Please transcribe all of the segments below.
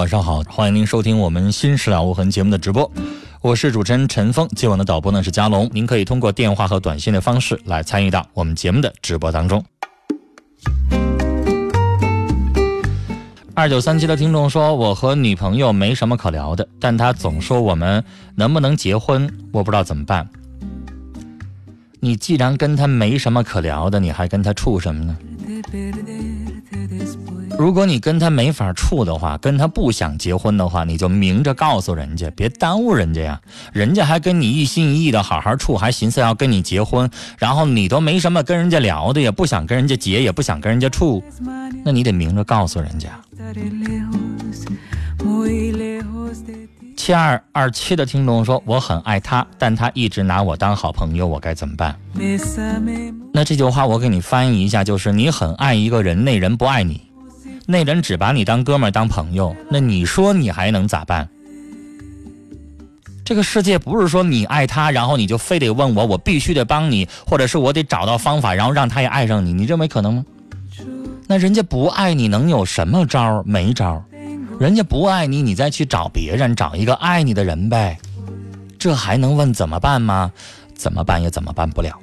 晚上好，欢迎您收听我们《新事了无痕》节目的直播，我是主持人陈峰，今晚的导播呢是佳龙，您可以通过电话和短信的方式来参与到我们节目的直播当中。二九三七的听众说，我和女朋友没什么可聊的，但她总说我们能不能结婚，我不知道怎么办。你既然跟她没什么可聊的，你还跟她处什么呢？如果你跟他没法处的话，跟他不想结婚的话，你就明着告诉人家，别耽误人家呀。人家还跟你一心一意的好好处，还寻思要跟你结婚，然后你都没什么跟人家聊的，也不想跟人家结，也不想跟人家处，那你得明着告诉人家。七二二七的听众说，我很爱他，但他一直拿我当好朋友，我该怎么办？那这句话我给你翻译一下，就是你很爱一个人，那人不爱你。那人只把你当哥们儿当朋友，那你说你还能咋办？这个世界不是说你爱他，然后你就非得问我，我必须得帮你，或者是我得找到方法，然后让他也爱上你，你认为可能吗？那人家不爱你能有什么招儿？没招儿。人家不爱你，你再去找别人，找一个爱你的人呗。这还能问怎么办吗？怎么办也怎么办不了。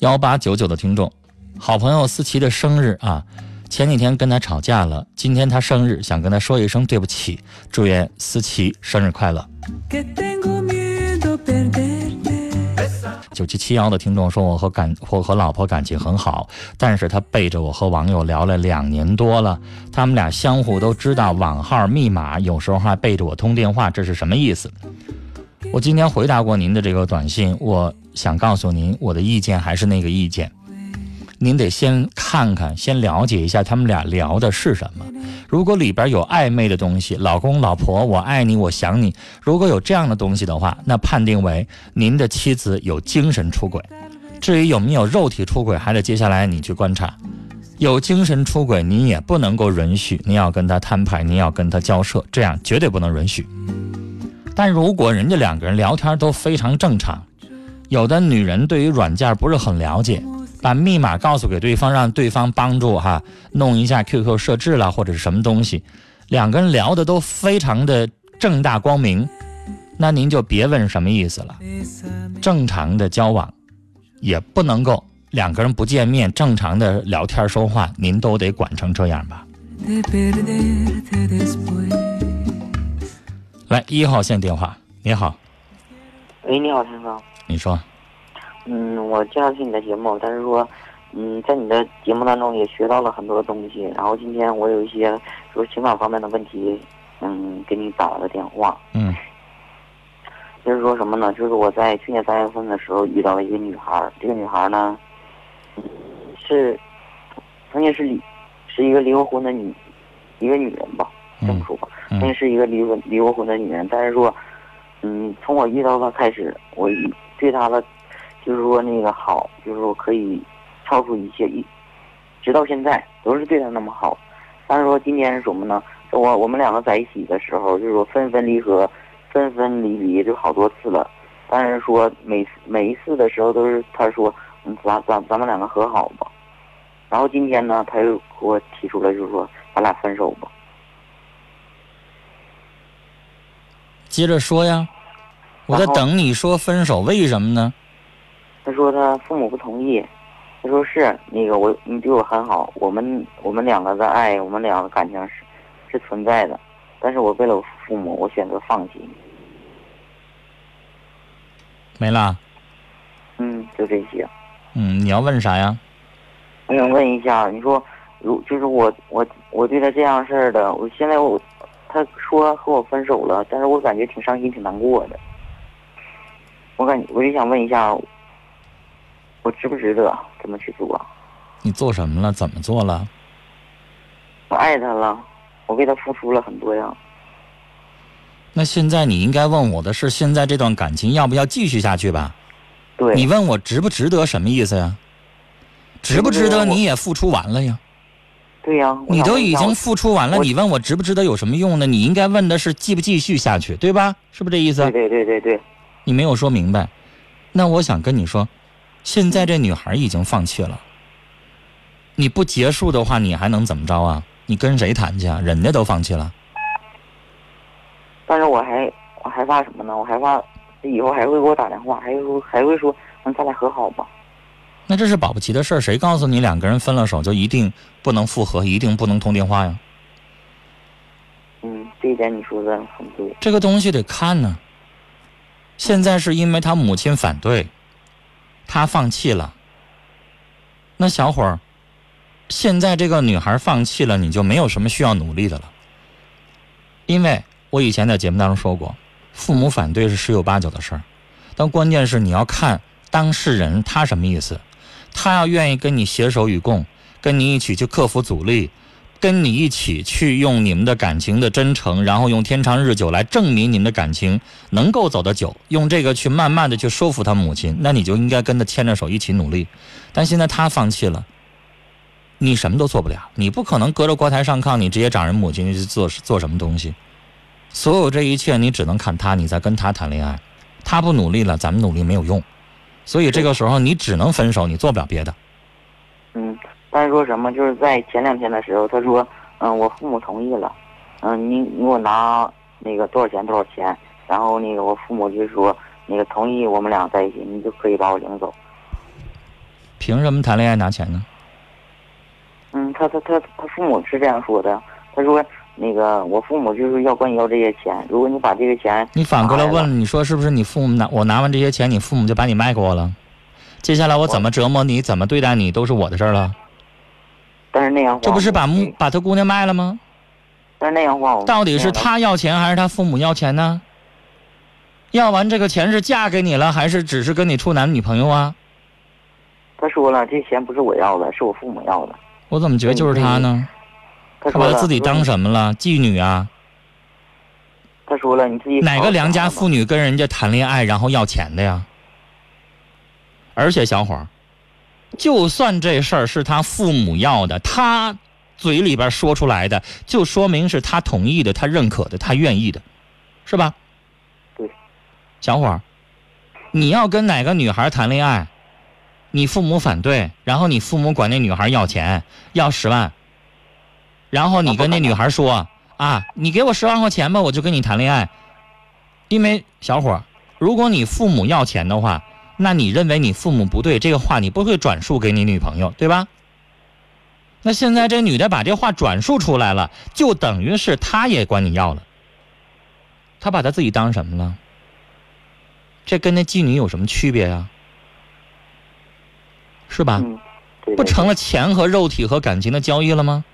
幺八九九的听众。好朋友思琪的生日啊，前几天跟他吵架了，今天他生日，想跟他说一声对不起，祝愿思琪生日快乐。九七七幺的听众说，我和感我和老婆感情很好，但是他背着我和网友聊了两年多了，他们俩相互都知道网号密码，有时候还背着我通电话，这是什么意思？我今天回答过您的这个短信，我想告诉您，我的意见还是那个意见。您得先看看，先了解一下他们俩聊的是什么。如果里边有暧昧的东西，老公老婆，我爱你，我想你。如果有这样的东西的话，那判定为您的妻子有精神出轨。至于有没有肉体出轨，还得接下来你去观察。有精神出轨，您也不能够允许，您要跟他摊牌，您要跟他交涉，这样绝对不能允许。但如果人家两个人聊天都非常正常，有的女人对于软件不是很了解。把密码告诉给对方，让对方帮助哈弄一下 QQ 设置了或者是什么东西，两个人聊的都非常的正大光明，那您就别问什么意思了。正常的交往也不能够两个人不见面正常的聊天说话，您都得管成这样吧。来一号线电话，你好。喂，你好，先生。你说。嗯，我经常听你的节目，但是说，嗯，在你的节目当中也学到了很多东西。然后今天我有一些就是情感方面的问题，嗯，给你打了个电话。嗯。就是说什么呢？就是我在去年三月份的时候遇到了一个女孩，这个女孩呢，是曾经是离是一个离过婚的女一个女人吧，这么说吧，曾经是一个离过离过婚的女人。但是说，嗯，从我遇到她开始，我对她的。就是说那个好，就是说可以超出一切，一直到现在都是对他那么好。但是说今天是什么呢？我我们两个在一起的时候，就是说分分离合，分分分离离就好多次了，但是说每次每一次的时候都是他说，嗯，咱咱咱们两个和好吧。然后今天呢，他又给我提出来，就是说咱俩分手吧。接着说呀，我在等你说分手，为什么呢？他说他父母不同意，他说是那个我你对我很好，我们我们两个的爱，我们两个感情是是存在的，但是我为了我父母，我选择放弃你。没了。嗯，就这些。嗯，你要问啥呀？我想问一下，你说如就是我我我对他这样事儿的，我现在我他说和我分手了，但是我感觉挺伤心挺难过的。我感我就想问一下，我值不值得这么去做？你做什么了？怎么做了？我爱他了，我为他付出了很多呀。那现在你应该问我的是，现在这段感情要不要继续下去吧？对，你问我值不值得，什么意思呀？值不值得？你也付出完了呀，对呀，我你都已经付出完了，你问我值不值得有什么用呢？你应该问的是继不继续下去，对吧？是不是这意思对？对对对对，你没有说明白。那我想跟你说，现在这女孩已经放弃了。你不结束的话，你还能怎么着啊？你跟谁谈去啊？人家都放弃了。但是我还我害怕什么呢？我害怕以后还会给我打电话，还会说还会说，那咱俩和好吧？那这是保不齐的事儿，谁告诉你两个人分了手就一定不能复合，一定不能通电话呀？嗯，这一点你说的很对。这个东西得看呢。现在是因为他母亲反对，他放弃了。那小伙儿，现在这个女孩放弃了，你就没有什么需要努力的了。因为我以前在节目当中说过，父母反对是十有八九的事儿，但关键是你要看当事人他什么意思。他要愿意跟你携手与共，跟你一起去克服阻力，跟你一起去用你们的感情的真诚，然后用天长日久来证明你们的感情能够走得久，用这个去慢慢的去说服他母亲，那你就应该跟他牵着手一起努力。但现在他放弃了，你什么都做不了，你不可能隔着锅台上炕，你直接找人母亲去做做什么东西。所有这一切你只能看他，你在跟他谈恋爱，他不努力了，咱们努力没有用，所以这个时候你只能分手，你做不了别的。嗯，但是说什么就是在前两天的时候，他说，嗯，我父母同意了，嗯，你你给我拿那个多少钱多少钱，然后那个我父母就说那个同意我们俩在一起，你就可以把我领走。凭什么谈恋爱拿钱呢？嗯，他他他他父母是这样说的，他说那个我父母就是要管你要这些钱，如果你把这个钱你反过来问，你说是不是你父母拿我拿完这些钱，你父母就把你卖给我了？接下来我怎么折磨你，怎么对待你，都是我的事儿了。但是那样话这不是把把他姑娘卖了吗？但是那样话到底是他要钱还是他父母要钱呢？要完这个钱是嫁给你了，还是只是跟你处男女朋友啊？他说了，这钱不是我要的，是我父母要的。我怎么觉得就是他呢？他把他自己当什么了？妓女啊？他说了，你自己哪个良家妇女？女跟人家谈恋爱然后要钱的呀？而且小伙儿，就算这事儿是他父母要的，他嘴里边说出来的，就说明是他同意的，他认可的，他愿意的，是吧？对。小伙儿，你要跟哪个女孩谈恋爱，你父母反对，然后你父母管那女孩要钱，要十万，然后你跟那女孩说啊，你给我十万块钱吧，我就跟你谈恋爱。因为小伙儿，如果你父母要钱的话，那你认为你父母不对，这个话你不会转述给你女朋友，对吧？那现在这女的把这话转述出来了，就等于是她也管你要了。她把她自己当什么了？这跟那妓女有什么区别呀？是吧？嗯，对不对成了钱和肉体和感情的交易了吗？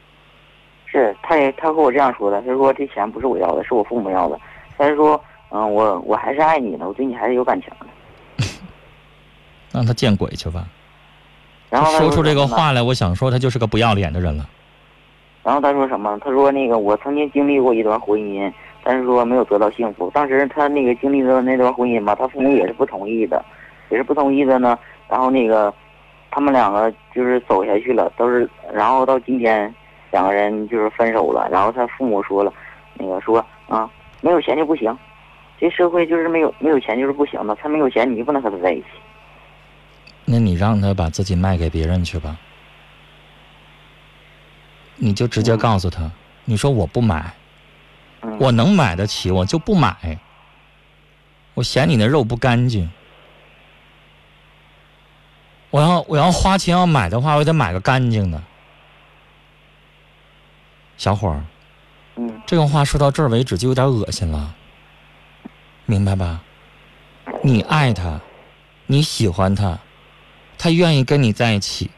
是，他也他和我这样说的，他说这钱不是我要的，是我父母要的。他是说，嗯，我我还是爱你的，我对你还是有感情的。让他见鬼去吧！然后他说出这个话来，我想说他就是个不要脸的人了。然后他说什么？他说那个我曾经经历过一段婚姻，但是说没有得到幸福。当时他那个经历的那段婚姻吧，他父母也是不同意的，也是不同意的呢。然后那个他们两个就是走下去了，都是，然后到今天两个人就是分手了。然后他父母说了，那个说啊，没有钱就不行，这社会就是没有没有钱就是不行的，他没有钱你就不能和他在一起。那你让他把自己卖给别人去吧，你就直接告诉他，你说我不买，嗯，我能买得起，我就不买。我嫌你那肉不干净，我要我要花钱要买的话，我得买个干净的。小伙儿，嗯这个话说到这儿为止就有点恶心了，明白吧？你爱他，你喜欢他，他愿意跟你在一起，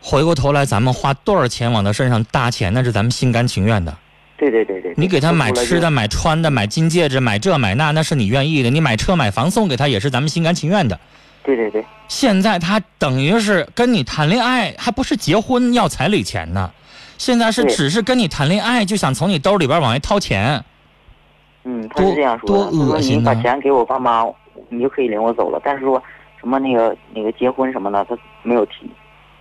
回过头来咱们花多少钱往他身上搭钱，那是咱们心甘情愿的。对对对对。你给他买吃的、买穿的、买金戒指、买这买那，那是你愿意的；你买车买房送给他，也是咱们心甘情愿的。对对对，现在他等于是跟你谈恋爱，还不是结婚要彩礼钱呢，现在是只是跟你谈恋爱，就想从你兜里边往外掏钱。嗯，他是这样说的，恶心把钱给我爸妈，你就可以领我走了。但是说什么那个那个结婚什么的，他没有提。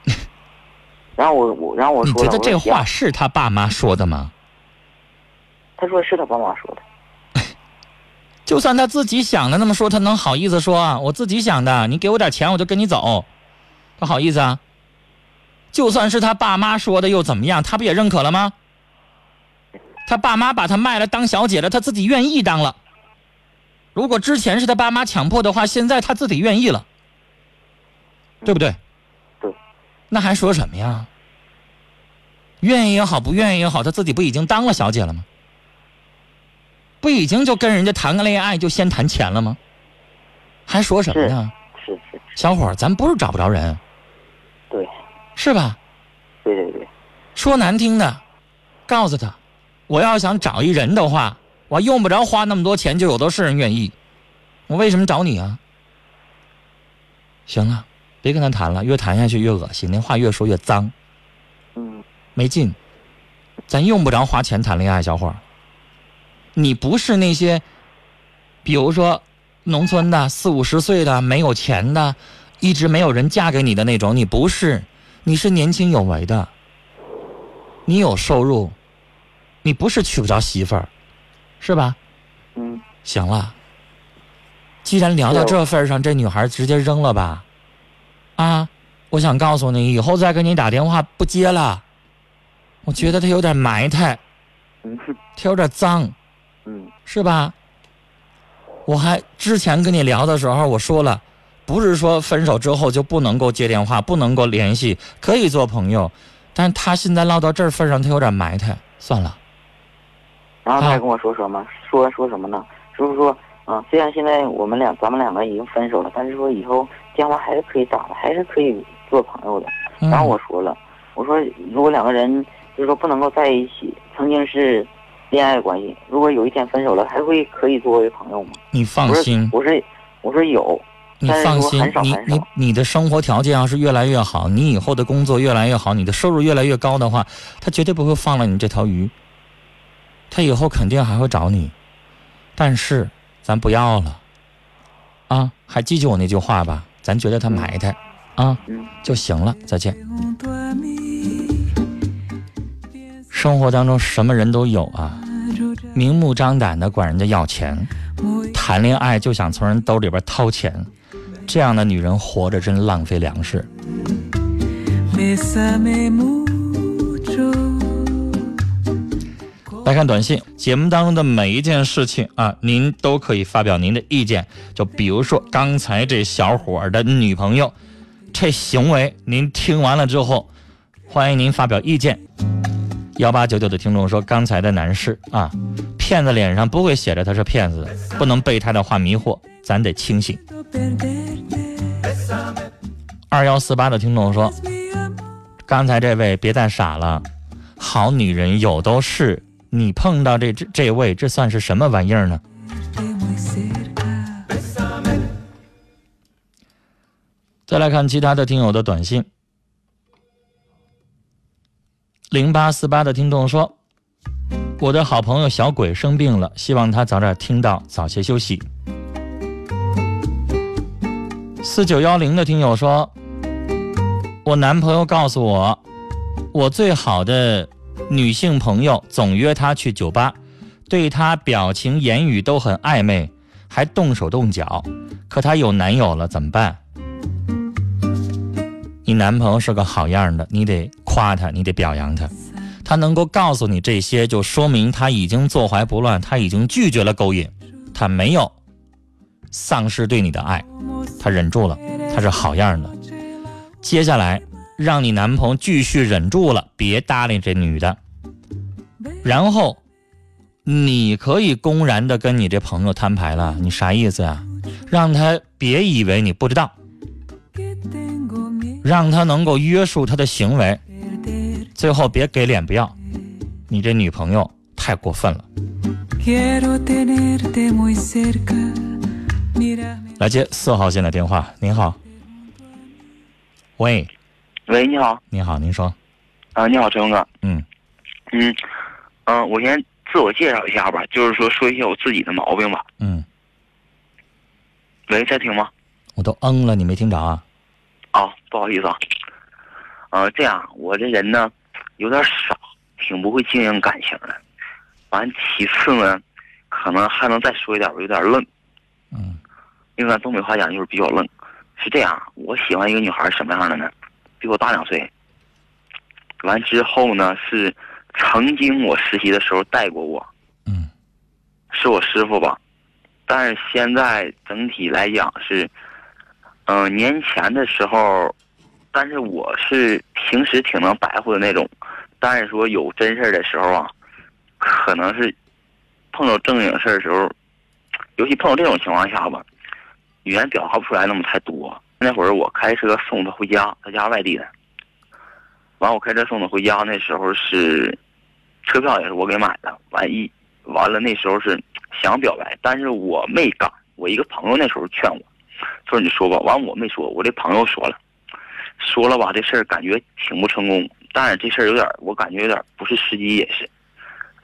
然后我我然后我你说你，觉得这话是他爸妈说的吗？他说是他爸妈说的。就算他自己想的那么说，他能好意思说啊？我自己想的，你给我点钱，我就跟你走，他好意思啊？就算是他爸妈说的又怎么样？他不也认可了吗？他爸妈把他卖了当小姐了，他自己愿意当了。如果之前是他爸妈强迫的话，现在他自己愿意了，对不对？对。那还说什么呀？愿意也好，不愿意也好，他自己不已经当了小姐了吗？不已经就跟人家谈个恋爱就先谈钱了吗？还说什么呢？是是，小伙儿，咱不是找不着人，对是吧？对对对，说难听的，告诉他，我要想找一人的话，我用不着花那么多钱，就有的是人愿意。我为什么找你啊？行了，别跟他谈了，越谈下去越恶心，那话越说越脏，嗯没劲。咱用不着花钱谈恋爱，小伙儿。你不是那些，比如说农村的四五十岁的没有钱的，一直没有人嫁给你的那种，你不是，你是年轻有为的，你有收入，你不是娶不着媳妇儿，是吧？嗯，行了，既然聊到这份儿上，这女孩直接扔了吧。啊，我想告诉你，以后再给你打电话不接了，我觉得他有点埋汰，嗯他有点脏。嗯是吧？我还之前跟你聊的时候，我说了，不是说分手之后就不能够接电话，不能够联系，可以做朋友。但是他现在唠到这份上，他有点埋汰，算了。啊然后他还跟我说什么？说说什么呢？就是说，啊，虽然现在我们俩咱们两个已经分手了，但是说以后电话还是可以打的，还是可以做朋友的。嗯、然后我说了，我说如果两个人就是说不能够在一起，曾经是恋爱关系，如果有一天分手了，还会可以作为朋友吗？你放心，我说我说有，你放心你你少你的生活条件要是越来越好，你以后的工作越来越好，你的收入越来越高的话，他绝对不会放了你这条鱼。他以后肯定还会找你，但是咱不要了，啊，还记住我那句话吧，咱觉得他埋汰，啊嗯就行了，再见。生活当中什么人都有啊，明目张胆的管人家要钱，谈恋爱就想从人兜里边掏钱，这样的女人活着真浪费粮食。来看短信，节目当中的每一件事情啊，您都可以发表您的意见。就比如说刚才这小伙儿的女朋友，这行为您听完了之后，欢迎您发表意见。幺八九九的听众说，刚才的男士啊，骗子脸上不会写着他是骗子，不能被他的话迷惑，咱得清醒。二幺四八的听众说，刚才这位别再傻了，好女人有都是，你碰到这这这位，这算是什么玩意儿呢？再来看其他的听友的短信。零八四八的听众说：“我的好朋友小鬼生病了，希望他早点听到，早些休息。”四九幺零的听友说：“我男朋友告诉我，我最好的女性朋友总约他去酒吧，对他表情言语都很暧昧，还动手动脚，可她有男友了怎么办？你男朋友是个好样的，你得夸他，你得表扬他。他能够告诉你这些，就说明他已经坐怀不乱，他已经拒绝了勾引，他没有丧失对你的爱，他忍住了，他是好样的。接下来，让你男朋友继续忍住了，别搭理这女的，然后你可以公然的跟你这朋友摊牌了，你啥意思呀？让他别以为你不知道让他能够约束他的行为，最后别给脸不要。你这女朋友太过分了。来接四号线的电话，您好。喂，喂，你好，你好，您说，啊、你好，陈峰哥，嗯嗯，嗯、我先自我介绍一下吧，就是说说一些我自己的毛病吧。嗯，喂，在听吗？我都嗯了，你没听着啊？哦、不好意思啊，呃，这样，我这人呢有点傻，挺不会经营感情的。完，其次呢，可能还能再说一点，我有点愣，嗯因为咱东北话讲就是比较愣。是这样，我喜欢一个女孩什么样的呢？比我大两岁。完之后呢，是曾经我实习的时候带过我，嗯是我师傅吧，但是现在整体来讲是，嗯、年前的时候，但是我是平时挺能白活的那种，但是说有真事儿的时候啊，可能是碰到正经事儿的时候，尤其碰到这种情况下吧，语言表达不出来那么太多。那会儿我开车送他回家，他家外地的，完我开车送他回家，那时候是车票也是我给买的，完一完了那时候是想表白，但是我没敢。我一个朋友那时候劝我，说你说吧，完我没说，我这朋友说了，说了吧，这事儿感觉挺不成功，但是这事儿有点，我感觉有点不是时机，也是。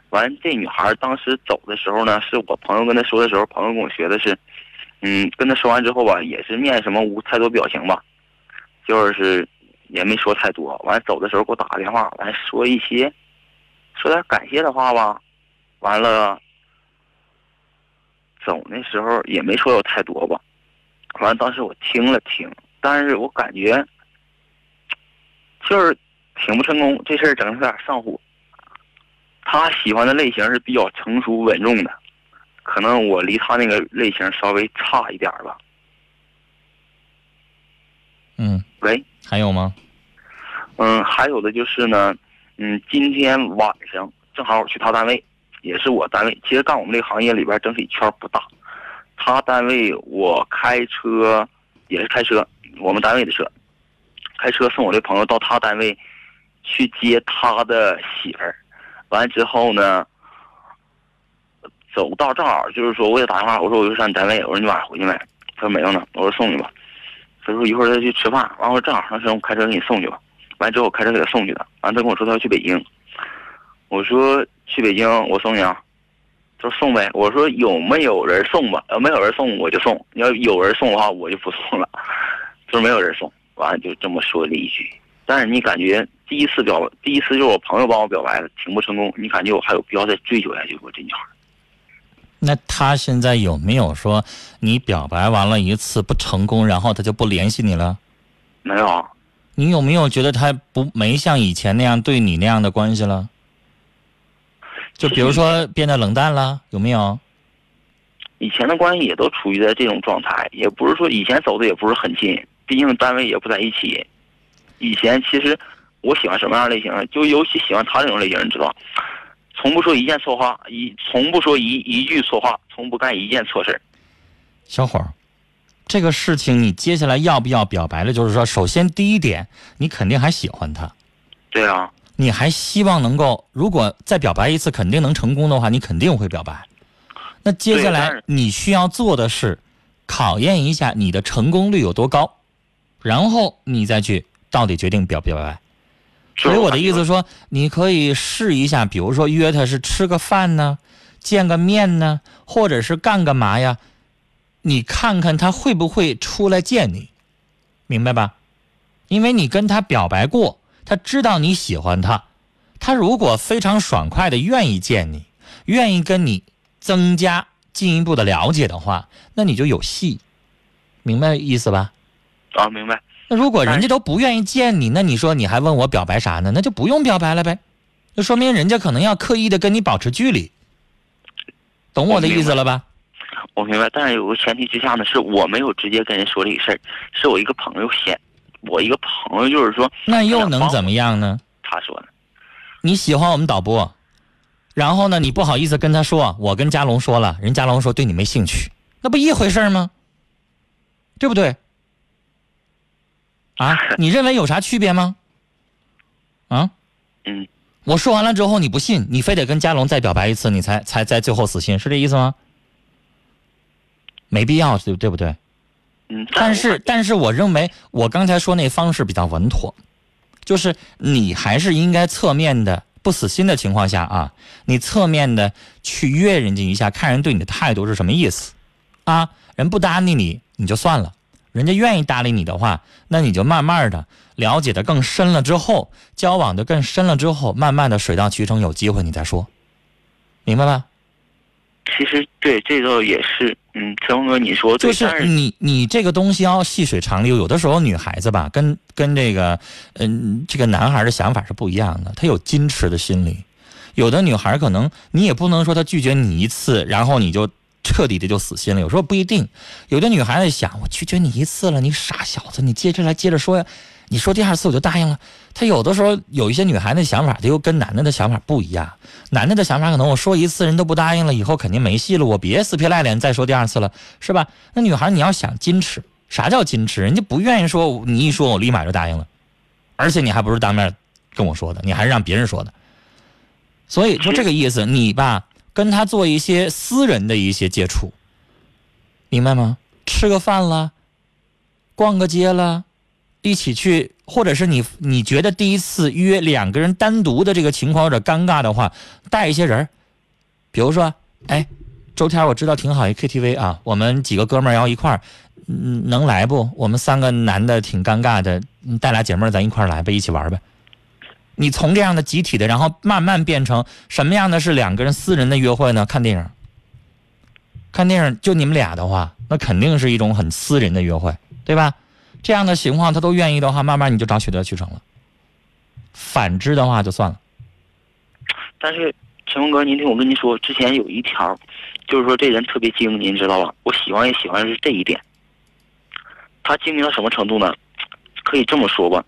完，这女孩当时走的时候呢，是我朋友跟她说的时候，朋友跟我学的是，嗯，跟她说完之后吧，也是面什么无太多表情吧，就是也没说太多。完走的时候给我打个电话，完说一些，说点感谢的话吧，完了，走那时候也没说有太多吧。完了，当时我听了听，但是我感觉就是挺不成功，这事儿整的有点上火。他喜欢的类型是比较成熟稳重的，可能我离他那个类型稍微差一点吧。嗯，喂，还有吗？嗯，还有的就是呢，嗯，今天晚上正好我去他单位，也是我单位。其实干我们这个行业里边整体圈不大。他单位我开车也是开车，我们单位的车，开车送我这朋友到他单位去接他的媳妇儿。完之后呢，走道正好就是说，我给他打电话，我说我就上你单位，我说你晚上回去没？他说没有呢，我说送你吧。他说一会儿再去吃饭，完我说正好上车，我开车给你送去吧。完之后我开车给他送去的，完他跟我说他要去北京，我说去北京我送你啊，他说送呗，我说有没有人送吧？要没有人送我就送，要有人送的话我就不送了。他说没有人送，完了就这么说了一句。但是你感觉第一次表，第一次就是我朋友帮我表白了，挺不成功，你感觉我还有必要再追求下去不？这女孩那他现在有没有说你表白完了一次不成功，然后他就不联系你了？没有啊？你有没有觉得他不没像以前那样对你那样的关系了？就比如说变得冷淡了，有没有？以前的关系也都处于在这种状态，也不是说以前走的也不是很近，毕竟单位也不在一起。以前其实我喜欢什么样的类型，就尤其喜欢他这种类型，你知道，从不说一件错话，一从不说一一句错话，从不干一件错事儿。小伙儿，这个事情你接下来要不要表白了？就是说，首先第一点，你肯定还喜欢他，对啊，你还希望能够，如果再表白一次肯定能成功的话，你肯定会表白。那接下来你需要做的是考验一下你的成功率有多高，然后你再去到底决定表不表白。所以我的意思说，你可以试一下，比如说约他是吃个饭呢，见个面呢，或者是干个嘛呀？你看看他会不会出来见你，明白吧？因为你跟他表白过，他知道你喜欢他，他如果非常爽快的愿意见你，愿意跟你增加进一步的了解的话，那你就有戏，明白意思吧？啊，明白。那如果人家都不愿意见你，那你说你还问我表白啥呢？那就不用表白了呗，就说明人家可能要刻意的跟你保持距离，懂我的意思了吧？我明白，但是有个前提之下呢，是我没有直接跟人说这个事儿，是我一个朋友先，我一个朋友就是说，那又能怎么样呢？他说的，你喜欢我们导播，然后呢，你不好意思跟他说，我跟佳龙说了，人佳龙说对你没兴趣，那不一回事吗？对不对？啊，你认为有啥区别吗？啊，嗯，我说完了之后你不信，你非得跟佳龙再表白一次，你才才在最后死心，是这意思吗？没必要，对对不对？嗯，但是但是我认为我刚才说那方式比较稳妥，就是你还是应该侧面的不死心的情况下啊，你侧面的去约人家一下，看人对你的态度是什么意思啊？人不搭理你你就算了，人家愿意搭理你的话，那你就慢慢的了解的更深了之后，交往的更深了之后，慢慢的水到渠成，有机会你再说，明白吧？其实对这个也是，嗯，陈峰哥你说，就是你你这个东西要细水长流，有的时候女孩子吧，跟跟这个嗯这个男孩的想法是不一样的，他有矜持的心理。有的女孩可能你也不能说她拒绝你一次，然后你就彻底的就死心了。有时候不一定，有的女孩子想，我拒绝你一次了，你傻小子，你接着来接着说呀。你说第二次我就答应了。她有的时候有一些女孩子的想法，她又跟男的的想法不一样。男的的想法可能我说一次人都不答应了，以后肯定没戏了，我别死皮赖脸再说第二次了，是吧？那女孩你要想矜持，啥叫矜持？人家不愿意说，你一说我立马就答应了，而且你还不是当面跟我说的，你还是让别人说的。所以就这个意思，你吧跟他做一些私人的一些接触，明白吗？吃个饭啦，逛个街啦，一起去，或者是你你觉得第一次约两个人单独的这个情况有点尴尬的话，带一些人比如说，哎，周天我知道挺好一 KTV 啊，我们几个哥们儿要一块儿，能来不？我们三个男的挺尴尬的，你带俩姐妹儿咱一块儿来呗，一起玩呗。你从这样的集体的，然后慢慢变成什么样的是两个人私人的约会呢？看电影，看电影就你们俩的话，那肯定是一种很私人的约会，对吧？这样的情况他都愿意的话，慢慢你就找取得去成了。反之的话就算了。但是陈峰哥，您听我跟您说，之前有一条，就是说这人特别精，您知道吧？我喜欢也喜欢是这一点。他精明到什么程度呢？可以这么说吧，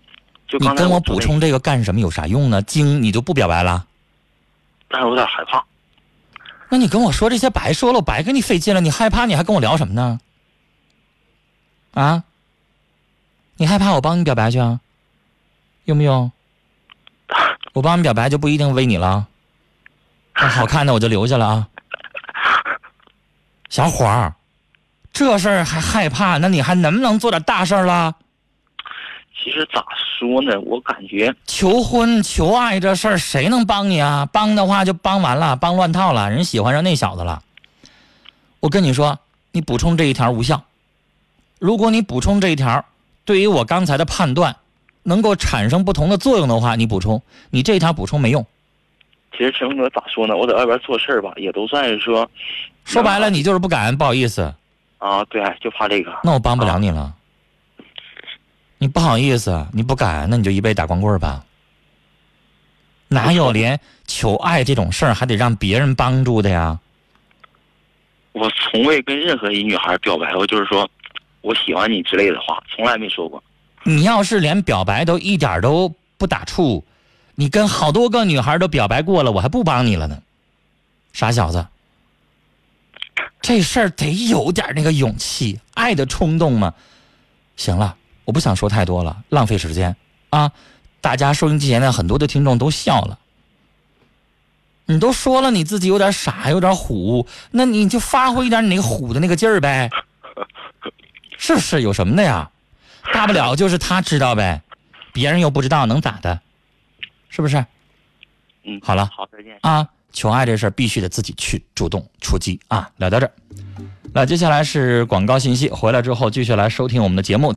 就你跟我补充这个干什么？有啥用呢？精你就不表白了？但是我有点害怕。那你跟我说这些白说了，我白跟你费劲了。你害怕，你还跟我聊什么呢？啊？你害怕我帮你表白去啊？用不用？我帮你表白就不一定为你了。那好看的我就留下了啊。小伙儿，这事儿还害怕？那你还能不能做点大事儿了？其实咋说呢？我感觉求婚、求爱这事儿谁能帮你啊？帮的话就帮完了，帮乱套了，人喜欢上那小子了。我跟你说，你补充这一条无效。如果你补充这一条，对于我刚才的判断能够产生不同的作用的话，你补充，你这一条补充没用。其实陈峰哥咋说呢？我在外边做事儿吧，也都算是说，说白了，你就是不敢，不好意思，啊，对，就怕这个。那我帮不了你了。你不好意思，你不敢，那你就一辈子打光棍吧。哪有连求爱这种事儿还得让别人帮助的呀？我从未跟任何一女孩表白过，就是说我喜欢你之类的话，从来没说过。你要是连表白都一点都不打怵，你跟好多个女孩都表白过了，我还不帮你了呢，傻小子。这事儿得有点那个勇气，爱的冲动嘛。行了，我不想说太多了，浪费时间啊！大家收音机前的很多的听众都笑了。你都说了你自己有点傻，有点虎，那你就发挥一点你那个虎的那个劲儿呗，是不是？有什么的呀？大不了就是他知道呗，别人又不知道，能咋的？是不是？嗯，好了好，再见。啊，求爱这事儿必须得自己去主动出击啊！聊到这儿，那接下来是广告信息，回来之后继续来收听我们的节目。